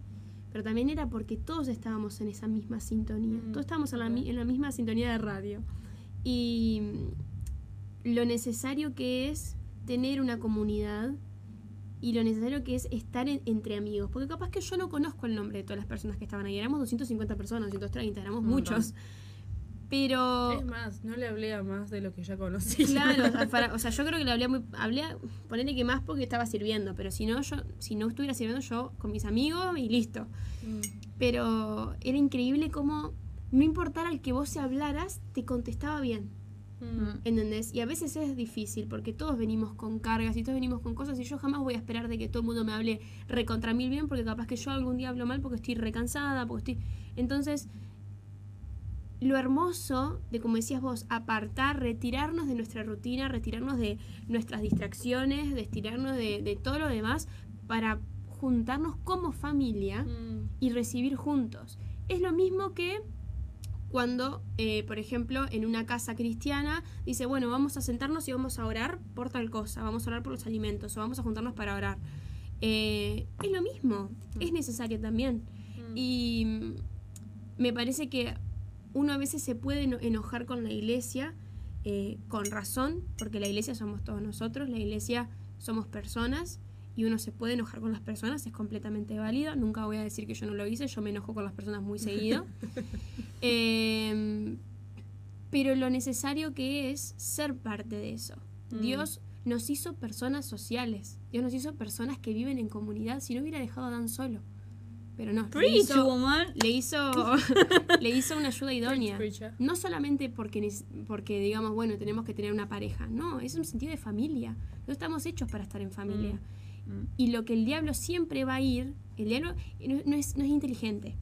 pero también era porque todos estábamos en esa misma sintonía, Mm, todos estábamos en la, en la misma sintonía de radio. Y lo necesario que es tener una comunidad y lo necesario que es estar en- entre amigos. Porque capaz que yo no conozco el nombre de todas las personas que estaban ahí. Éramos 250 personas, 230, éramos Un montón. muchos. Pero, Es más, no le hablé a más de lo que ya conocí. claro, *laughs* o sea, para- o sea, yo creo que le hablé muy. Hablé, ponerle que más porque estaba sirviendo. Pero si no, yo, si no estuviera sirviendo, yo con mis amigos y listo. Mm, Pero era increíble cómo, no importara el que vos se hablaras, te contestaba bien. Mm. ¿Entendés? Y a veces es difícil porque todos venimos con cargas y todos venimos con cosas y yo jamás voy a esperar de que todo el mundo me hable recontra mil bien porque capaz que yo algún día hablo mal porque estoy recansada, porque estoy... Entonces, lo hermoso de, como decías vos, apartar, retirarnos de nuestra rutina, retirarnos de nuestras distracciones, de estirarnos de, de todo lo demás para juntarnos como familia Mm. y recibir juntos. Es lo mismo que cuando, eh, por ejemplo, en una casa cristiana dice, bueno, vamos a sentarnos y vamos a orar por tal cosa, vamos a orar por los alimentos o vamos a juntarnos para orar. Eh, es lo mismo, es necesario también. Mm. Y mm, me parece que uno a veces se puede eno- enojar con la iglesia eh, con razón, porque la iglesia somos todos nosotros, la iglesia somos personas y uno se puede enojar con las personas, es completamente válido. Nunca voy a decir que yo no lo hice, yo me enojo con las personas muy seguido. *laughs* Em, pero lo necesario que es ser parte de eso. Mm. Dios nos hizo personas sociales, Dios nos hizo personas que viven en comunidad, si no hubiera dejado a Dan solo. Pero no, le hizo, woman. le hizo, *laughs* le hizo una ayuda idónea. No solamente porque, porque digamos, bueno, tenemos que tener una pareja. No, es un sentido de familia. No estamos hechos para estar en familia. Mm. Y lo que el diablo siempre va a ir, el diablo no, es, no es inteligente.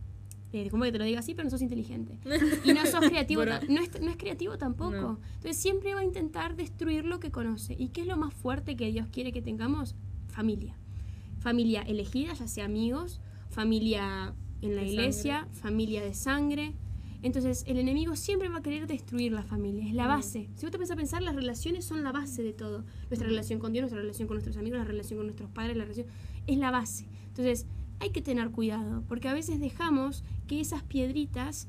Eh, como que te lo digo así, pero no sos inteligente. Y no sos creativo, *laughs* no, es, no es creativo tampoco. No. Entonces siempre va a intentar destruir lo que conoce. ¿Y qué es lo más fuerte que Dios quiere que tengamos? Familia. Familia elegida, ya sea amigos, familia en la De iglesia, familia de sangre. Entonces el enemigo siempre va a querer destruir la familia, es la base. Si vos te pensás a pensar, las relaciones son la base de todo. Nuestra relación con Dios, nuestra relación con nuestros amigos, la relación con nuestros padres, la relación es la base. Entonces hay que tener cuidado, porque a veces dejamos que esas piedritas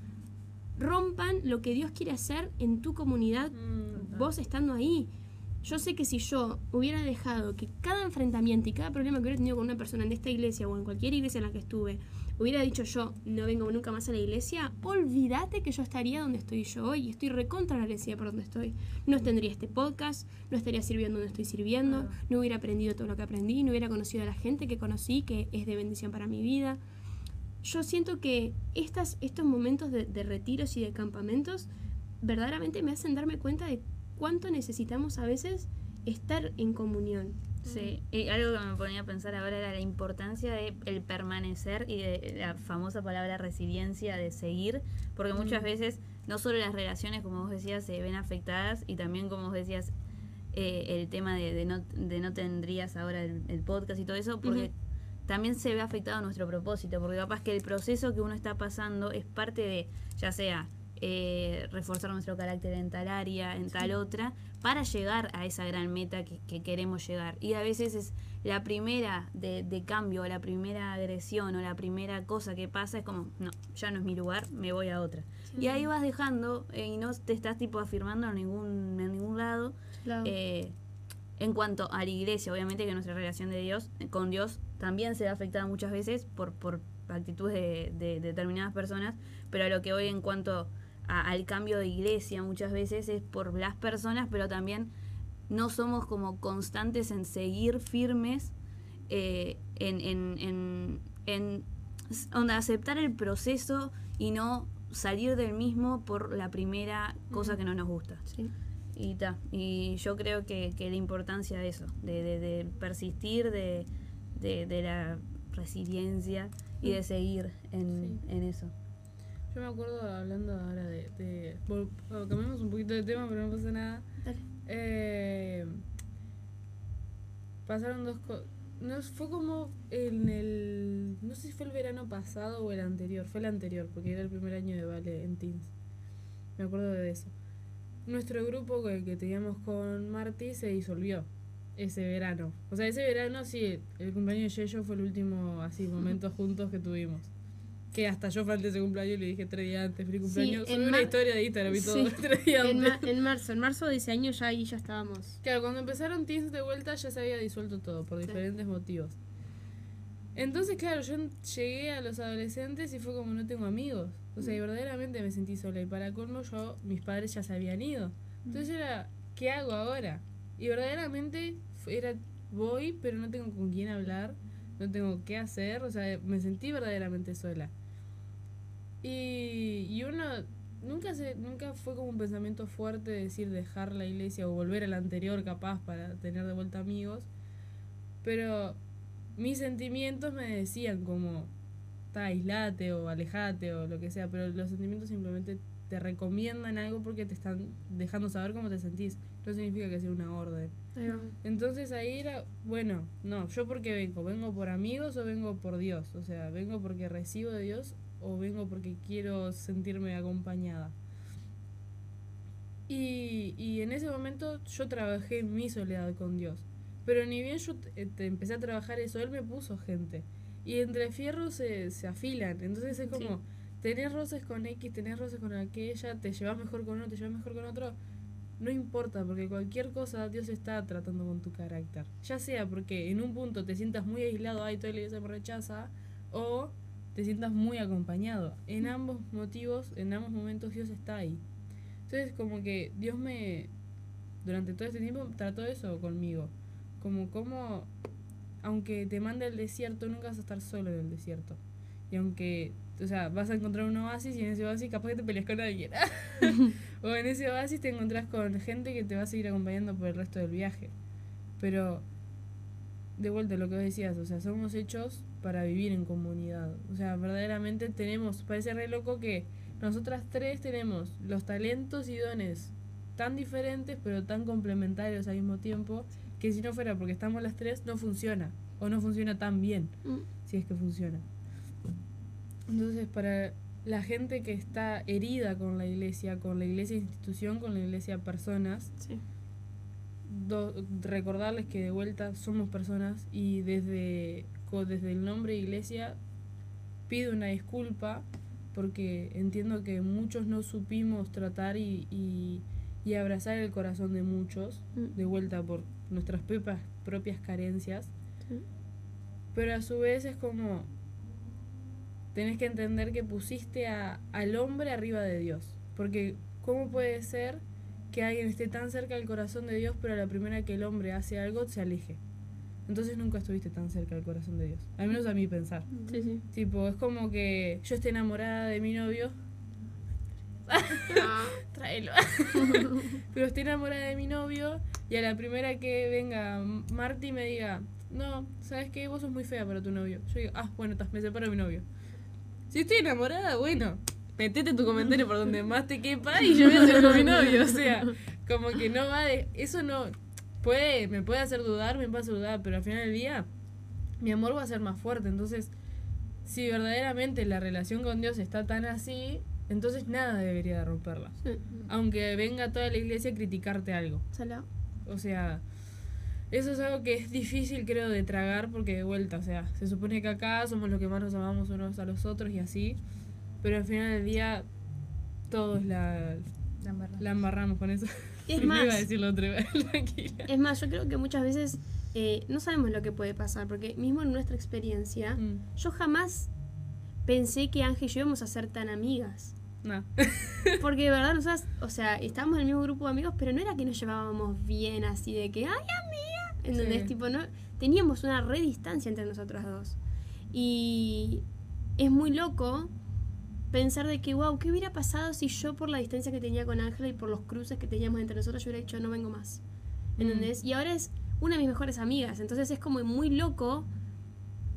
rompan lo que Dios quiere hacer en tu comunidad, Mm, vos estando ahí. Yo sé que si yo hubiera dejado que cada enfrentamiento y cada problema que hubiera tenido con una persona en esta iglesia o en cualquier iglesia en la que estuve, hubiera dicho yo, no vengo nunca más a la iglesia, olvídate que yo estaría donde estoy yo hoy. Estoy recontra agradecida por donde estoy. No tendría este podcast, no estaría sirviendo donde estoy sirviendo, Claro. no hubiera aprendido todo lo que aprendí, no hubiera conocido a la gente que conocí, que es de bendición para mi vida. Yo siento que estas, estos momentos de, de retiros y de campamentos verdaderamente me hacen darme cuenta de cuánto necesitamos a veces estar en comunión. Sí, y algo que me ponía a pensar ahora era la importancia de el permanecer y de la famosa palabra resiliencia de seguir, porque muchas veces no solo las relaciones, como vos decías, se ven afectadas y también, como vos decías, eh, el tema de, de no, de no tendrías ahora el, el podcast y todo eso, porque también se ve afectado nuestro propósito, porque capaz que el proceso que uno está pasando es parte de, ya sea eh, reforzar nuestro carácter en tal área, en tal otra, para llegar a esa gran meta que, que queremos llegar. Y a veces es la primera de, de cambio, o la primera agresión, o la primera cosa que pasa, es como, no, ya no es mi lugar, me voy a otra. Y ahí vas dejando eh, y no te estás tipo afirmando en ningún, en ningún lado. Claro. Eh, en cuanto a la iglesia, obviamente que nuestra relación de Dios con Dios también se ve afectada muchas veces por, por actitudes de, de determinadas personas, pero a lo que hoy en cuanto a- al cambio de iglesia muchas veces es por las personas, pero también no somos como constantes en seguir firmes eh, en, en, en, en aceptar el proceso y no salir del mismo por la primera cosa que no nos gusta. Sí. Y ta, y yo creo que, que la importancia de eso, de, de, de persistir, de, de, de la resiliencia y de seguir en, Sí. en eso. Yo me acuerdo hablando ahora de. de vol- cambiamos un poquito de tema, pero no pasa nada. Dale. Eh, pasaron dos cosas. No, fue como en el. No sé si fue el verano pasado o el anterior. Fue el anterior, porque era el primer año de Vale en Teams. Me acuerdo de eso. Nuestro grupo que, que teníamos con Marty se disolvió ese verano. O sea, ese verano sí, el cumpleaños de Yeyo fue el último así momento *laughs* juntos que tuvimos. Que hasta yo falté ese cumpleaños y le dije tres días antes, feliz Sí, cumpleaños. en Subí una historia de Instagram y todo, Sí. *laughs* tres días En, antes. ma- en marzo, en marzo de ese año ya ahí ya estábamos. Claro, cuando empezaron Teams de vuelta ya se había disuelto todo por Sí. diferentes motivos. Entonces, claro, yo en- llegué a los adolescentes y fue como no tengo amigos. O sea, y verdaderamente me sentí sola. Y para colmo yo, mis padres ya se habían ido. Entonces era, ¿qué hago ahora? Y verdaderamente era, voy, pero no tengo con quién hablar, no tengo qué hacer. O sea, me sentí verdaderamente sola. Y, y uno nunca se nunca fue como un pensamiento fuerte decir dejar la iglesia o volver a la anterior capaz para tener de vuelta amigos. Pero mis sentimientos me decían como está aislate o alejate o lo que sea, pero los sentimientos simplemente te recomiendan algo porque te están dejando saber cómo te sentís. No significa que sea una orden. Ahí. Entonces ahí era, bueno, no, yo porque vengo, vengo por amigos o vengo por Dios, o sea, vengo porque recibo de Dios o vengo porque quiero sentirme acompañada. Y, y en ese momento yo trabajé mi soledad con Dios, pero ni bien yo te- te empecé a trabajar eso, Él me puso gente. Y entre fierros se, se afilan, entonces es como, Sí. tenés roces con X, tenés roces con aquella, te llevas mejor con uno, te llevas mejor con otro, no importa, porque cualquier cosa Dios está tratando con tu carácter. Ya sea porque en un punto te sientas muy aislado, ay, toda la iglesia me rechaza, o te sientas muy acompañado. En ambos motivos, en ambos momentos Dios está ahí. Entonces como que Dios me, durante todo este tiempo, trató eso conmigo. Como, como, aunque te mande al desierto, nunca vas a estar solo en el desierto. Y aunque, o sea, vas a encontrar un oasis y en ese oasis capaz que te peleas con alguien. *laughs* o en ese oasis te encontrás con gente que te va a seguir acompañando por el resto del viaje. Pero, de vuelta a lo que vos decías, o sea, somos hechos para vivir en comunidad. O sea, verdaderamente tenemos, parece re loco que nosotras tres tenemos los talentos y dones tan diferentes pero tan complementarios al mismo tiempo que si no fuera porque estamos las tres no funciona o no funciona tan bien Mm, si es que funciona. Entonces, para la gente que está herida con la iglesia, con la iglesia institución, con la iglesia personas, sí. do- recordarles que de vuelta somos personas y desde, desde el nombre iglesia pido una disculpa porque entiendo que muchos no supimos tratar y, y, y abrazar el corazón de muchos, Mm. de vuelta por nuestras propias, propias carencias. Sí. Pero a su vez es como tenés que entender que pusiste a, al hombre arriba de Dios. Porque ¿cómo puede ser que alguien esté tan cerca del corazón de Dios, pero a la primera que el hombre hace algo se aleje? Entonces nunca estuviste tan cerca del corazón de Dios. Al menos a mí pensar. Sí, sí. Tipo, es como que yo esté enamorada de mi novio. *laughs* Tráelo. *laughs* Pero estoy enamorada de mi novio y a la primera que venga Marty me diga, no, ¿sabes qué? Vos sos muy fea para tu novio. Yo digo, ah, bueno, me separo de mi novio. Si estoy enamorada, bueno, metete tu comentario por donde más te quepa y yo voy a hacer con mi novio. O sea, como que no va de... Eso no... Puede, me puede hacer dudar, me puede hacer dudar, pero al final del día mi amor va a ser más fuerte. Entonces, si verdaderamente la relación con Dios está tan así, entonces nada debería de romperla. Aunque venga toda la iglesia a criticarte algo. O sea, eso es algo que es difícil, creo, de tragar porque de vuelta, o sea, se supone que acá somos los que más nos amamos unos a los otros y así, pero al final del día todos la, La la embarramos con eso. Es iba más, a decir lo otro, *laughs* tranquila. es más, yo creo que muchas veces eh, no sabemos lo que puede pasar, porque mismo en nuestra experiencia, Mm, yo jamás pensé que Ángel y yo íbamos a ser tan amigas. no. *laughs* *laughs* Porque de verdad, nosotras, o sea, estábamos en el mismo grupo de amigos, pero no era que nos llevábamos bien así de que, ay, amiga. ¿Entendés? Sí. Tipo, no, teníamos una re distancia entre nosotras dos. Y es muy loco pensar de que, wow, ¿qué hubiera pasado si yo por la distancia que tenía con Ángela y por los cruces que teníamos entre nosotros, yo hubiera dicho, no vengo más? ¿Entendés? Y ahora es una de mis mejores amigas. Entonces es como muy loco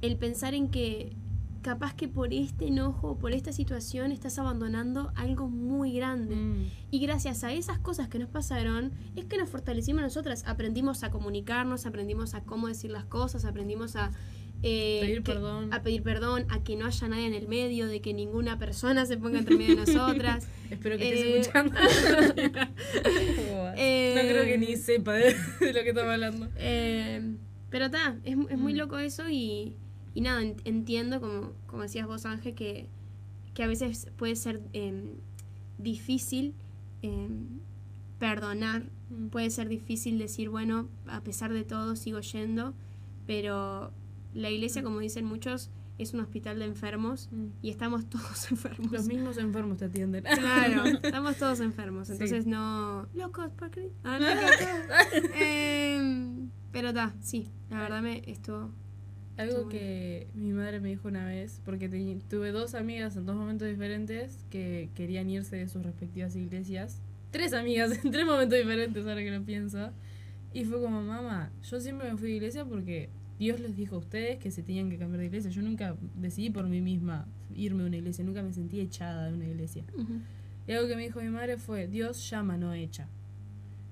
el pensar en que capaz que por este enojo, por esta situación, estás abandonando algo muy grande. Mm, Y gracias a esas cosas que nos pasaron, es que nos fortalecimos nosotras. Aprendimos a comunicarnos, aprendimos a cómo decir las cosas, aprendimos a... eh, Pedir que- perdón. A pedir perdón, a que no haya nadie en el medio, de que ninguna persona se ponga entre medio de nosotras. *laughs* Espero que Eh, estés escuchando. *laughs* Eh, no creo que ni sepa de, de lo que estamos hablando. Eh, pero está, es, es muy Mm. loco eso y, y nada, en- entiendo, como, como decías vos, Ángel, que, que a veces puede ser em, difícil em, perdonar, Mm. puede ser difícil decir, bueno, a pesar de todo sigo yendo, pero la iglesia, como dicen muchos, es un hospital de enfermos Mm. y estamos *laughs* todos enfermos. Los mismos enfermos te atienden. Claro, *laughs* estamos todos enfermos, Sí. entonces no... Locos, ¿por qué? Ah, no, *laughs* Em, pero está, sí, la verdad me estuvo... Algo Estuvo que mi madre me dijo una vez, porque te- tuve dos amigas en dos momentos diferentes que querían irse de sus respectivas iglesias. Tres amigas en tres momentos diferentes, ahora que lo pienso. Y fue como, mamá, yo siempre me fui de iglesia porque Dios les dijo a ustedes que se tenían que cambiar de iglesia. Yo nunca decidí por mí misma irme de una iglesia, nunca me sentí echada de una iglesia. Y algo que me dijo mi madre fue, Dios llama, no echa.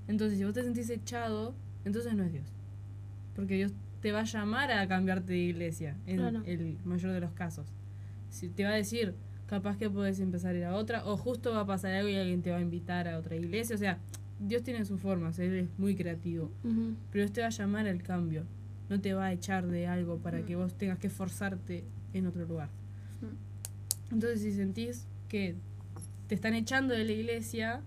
Entonces, si vos te sentís echado, entonces no es Dios. Porque Dios te va a llamar a cambiarte de iglesia, en Claro. el mayor de los casos. Si te va a decir, capaz que puedes empezar a ir a otra, o justo va a pasar algo y alguien te va a invitar a otra iglesia. O sea, Dios tiene sus formas, Él es muy creativo. Pero Dios te va a llamar al cambio. No te va a echar de algo para que vos tengas que forzarte en otro lugar. Entonces, si sentís que te están echando de la iglesia,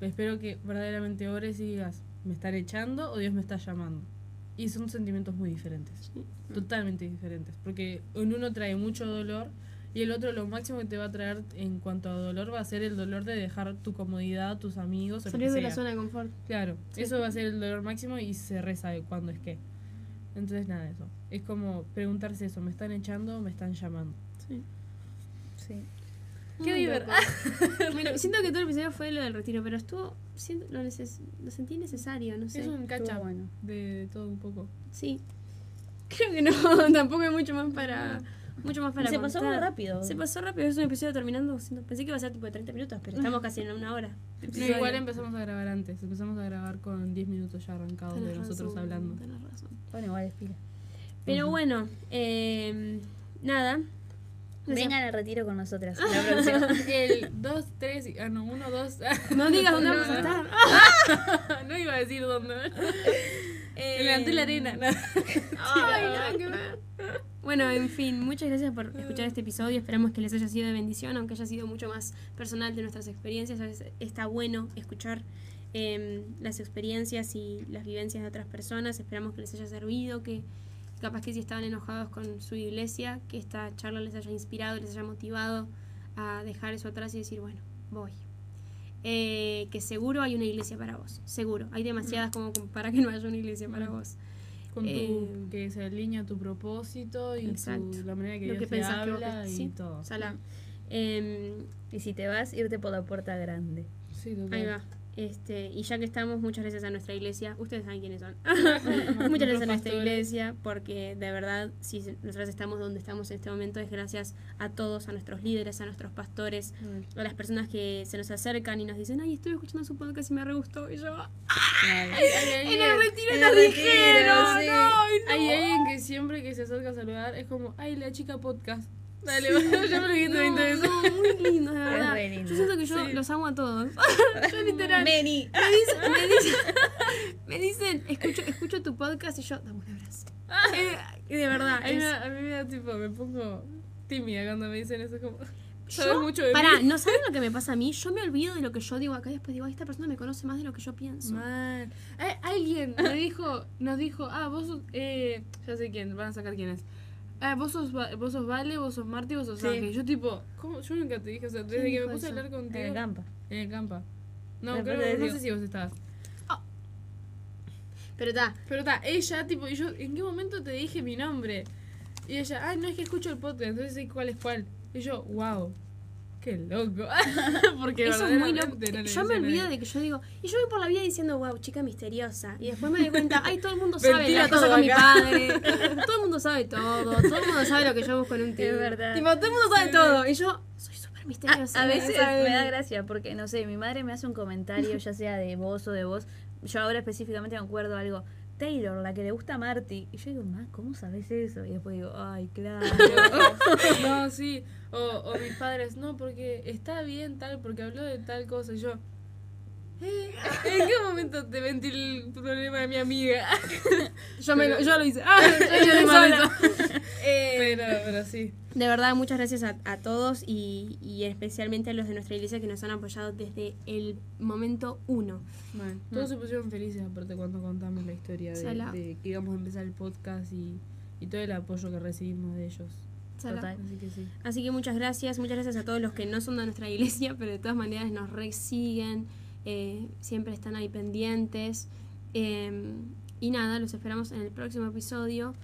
espero que verdaderamente ores y digas, ¿me están echando o Dios me está llamando? Y son sentimientos muy diferentes, Sí. totalmente diferentes, porque en uno trae mucho dolor y el otro lo máximo que te va a traer en cuanto a dolor va a ser el dolor de dejar tu comodidad, tus amigos, Salir de la zona de confort. Claro, Sí. eso va a ser el dolor máximo y se reza de cuándo es qué. Entonces, nada, eso. Es como preguntarse eso, ¿me están echando o me están llamando? Sí. Sí. Qué divertido. *laughs* siento que todo el episodio fue lo del retiro, pero estuvo. siento- lo, neces- lo sentí necesario, no sé. Es un bueno. de todo un poco. Sí. Creo que no, *laughs* tampoco hay mucho más para. Mucho más para se pasó muy rápido. Se pasó rápido, es un episodio terminando. Pensé que iba a ser tipo de 30 minutos, pero estamos casi en una hora. No, igual empezamos a grabar antes. Empezamos a grabar con 10 minutos ya arrancados de nosotros hablando. tenés razón. Bueno, igual es pila. Pero bueno, eh, nada. Vengan al retiro con nosotras. *laughs* La. El 2, 3, ah, no, 1, 2. No digas dónde No, vamos a no. estar. *laughs* no iba a decir dónde. *laughs* Eh, En la Arena. no. Ay, nada que ver. Bueno, en fin, muchas gracias por escuchar este episodio. Esperamos que les haya sido de bendición, aunque haya sido mucho más personal de nuestras experiencias. A veces está bueno escuchar eh, las experiencias y las vivencias de otras personas. Esperamos que les haya servido, que capaz que si estaban enojados con su iglesia, que esta charla les haya inspirado, les haya motivado a dejar eso atrás y decir, bueno, voy. Eh, que seguro hay una iglesia para vos, seguro. Hay demasiadas como para que no haya una iglesia para Mm. vos. Con tu, Eh, que se alinea tu propósito y Exacto. tu- la manera que Lo Dios que te pensás que vos y sí, todo. Salá. Em, Y si te vas, irte por la puerta grande. Sí, total. ahí va. Este, y ya que estamos, muchas gracias a nuestra iglesia. Ustedes saben quiénes son. *laughs* *laughs* muchas gracias a nuestra iglesia, porque de verdad, si nosotros estamos donde estamos en este momento, es gracias a todos, a nuestros líderes, a nuestros pastores, a las personas que se nos acercan y nos dicen, ay, estuve escuchando su podcast y me re gustó. Y yo, Ay, ay, en ay, el retiro en nos el retiro, dijeron, sí. no, ay, no. Hay alguien que siempre que se acerca a saludar es como, ay, la chica podcast. Dale, *laughs* ya me lo 20 veces. Muy lindo, de verdad. lindo. Yo siento que yo Sí. los amo a todos. *laughs* yo literal. Meni. Me dicen, me dicen, me dicen, escucho, escucho tu podcast y yo, dame un abrazo. Eh, y de verdad, A mí, me es- da- a mí me da tipo, me pongo tímida cuando me dicen eso. Como, *laughs* yo, sabes mucho de pará, mí. ¿no saben lo que me pasa a mí? Yo me olvido de lo que yo digo acá y después digo, "Ay, esta persona me conoce más de lo que yo pienso. Man. Ay, alguien me dijo, nos dijo, ah, vos eh, ya sé quién, van a sacar quién es. Ah, vos sos, vos sos Vale, vos sos Marti, vos sos Sí. Ángel. Yo tipo, ¿cómo? Yo nunca te dije, o sea, desde ¿Quién que me puse a hablar contigo. En el campo. En el campa. No, Después creo, no digo. sé si vos estabas. Pero está, Pero está, ella, tipo, y yo, ¿en qué momento te dije mi nombre? Y ella, ay, no es que escucho el podcast, entonces sé cuál es cuál. Y yo, wow, qué loco. *laughs* Porque eso es muy loco. yo me a olvido de que yo digo, y yo voy por la vida diciendo, wow, chica misteriosa. Y después me doy cuenta, ay, todo el mundo sabe cosas todo con mi padre. Todo el mundo sabe todo. Todo el mundo sabe lo que yo busco en un tío. verdad. Tipo, todo el mundo sabe todo. Y yo, soy súper A, misteriosa. a veces ¿sabes? me da gracia porque, no sé, mi madre me hace un comentario, ya sea de vos o de vos. Yo ahora específicamente me acuerdo algo. Taylor, la que le gusta a Marty. Y yo digo, ma, ¿cómo sabes eso? Y después digo, ay, claro. *laughs* No, sí. O, o mis padres, no, porque está bien tal, porque habló de tal cosa. Y yo, "Eh, *laughs* ¿en qué momento te ventí el problema de mi amiga? *laughs* Yo, me, Pero- yo lo hice. Ah, yo *laughs* Yo lo hice mal sola. Eh, Pero, pero sí. De verdad, muchas gracias a, a todos y, y especialmente a los de nuestra iglesia que nos han apoyado desde el momento uno. Man, todos se pusieron felices aparte cuando contamos la historia de, de que íbamos a empezar el podcast y, y todo el apoyo que recibimos de ellos. Total. Así que sí. Así que muchas gracias, muchas gracias a todos los que no son de nuestra iglesia, pero de todas maneras nos resiguen, eh, siempre están ahí pendientes. eh, y nada, los esperamos en el próximo episodio.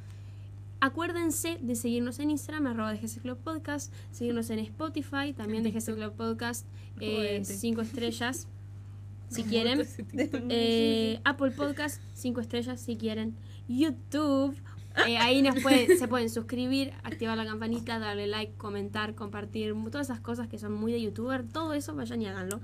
Acuérdense de seguirnos en Instagram, arroba de GC Club Podcast, seguirnos en Spotify, también de GC Club Podcast, eh, Jodete. *laughs* cinco estrellas, si quieren. Eh, Apple Podcast, 5 estrellas si quieren. YouTube, eh, ahí nos pueden, se pueden suscribir, activar la campanita, darle like, comentar, compartir, todas esas cosas que son muy de youtuber, todo eso vayan y háganlo.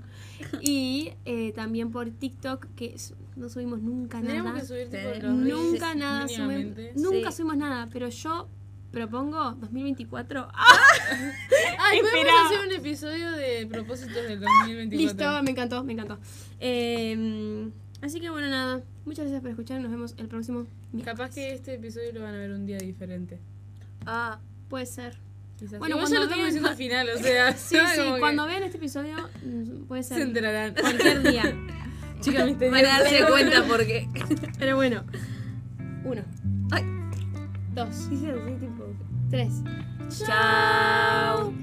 Y eh, también por TikTok, que no subimos nunca nada. que subir tipo Nunca nada subimos, mínimamente. nunca Sí. subimos nada, pero yo propongo 2024. *laughs* Ay, podemos Espera. hacer un episodio de propósitos del 2024. Listo, me encantó, me encantó. Eh, así que bueno, nada, muchas gracias por escuchar, nos vemos el próximo miércoles. Capaz que este episodio lo van a ver un día diferente. Ah, puede ser. Quizás. Bueno, Igual cuando ya lo estamos diciendo al *laughs* final, o sea. *laughs* Sí, *laughs* sí, que cuando vean este episodio mm, puede se ser enterarán. cualquier día. Chica misteriosa. Para darse cuenta porque. Pero bueno, uno, Ay, dos, hice así tipo. tres. Chao.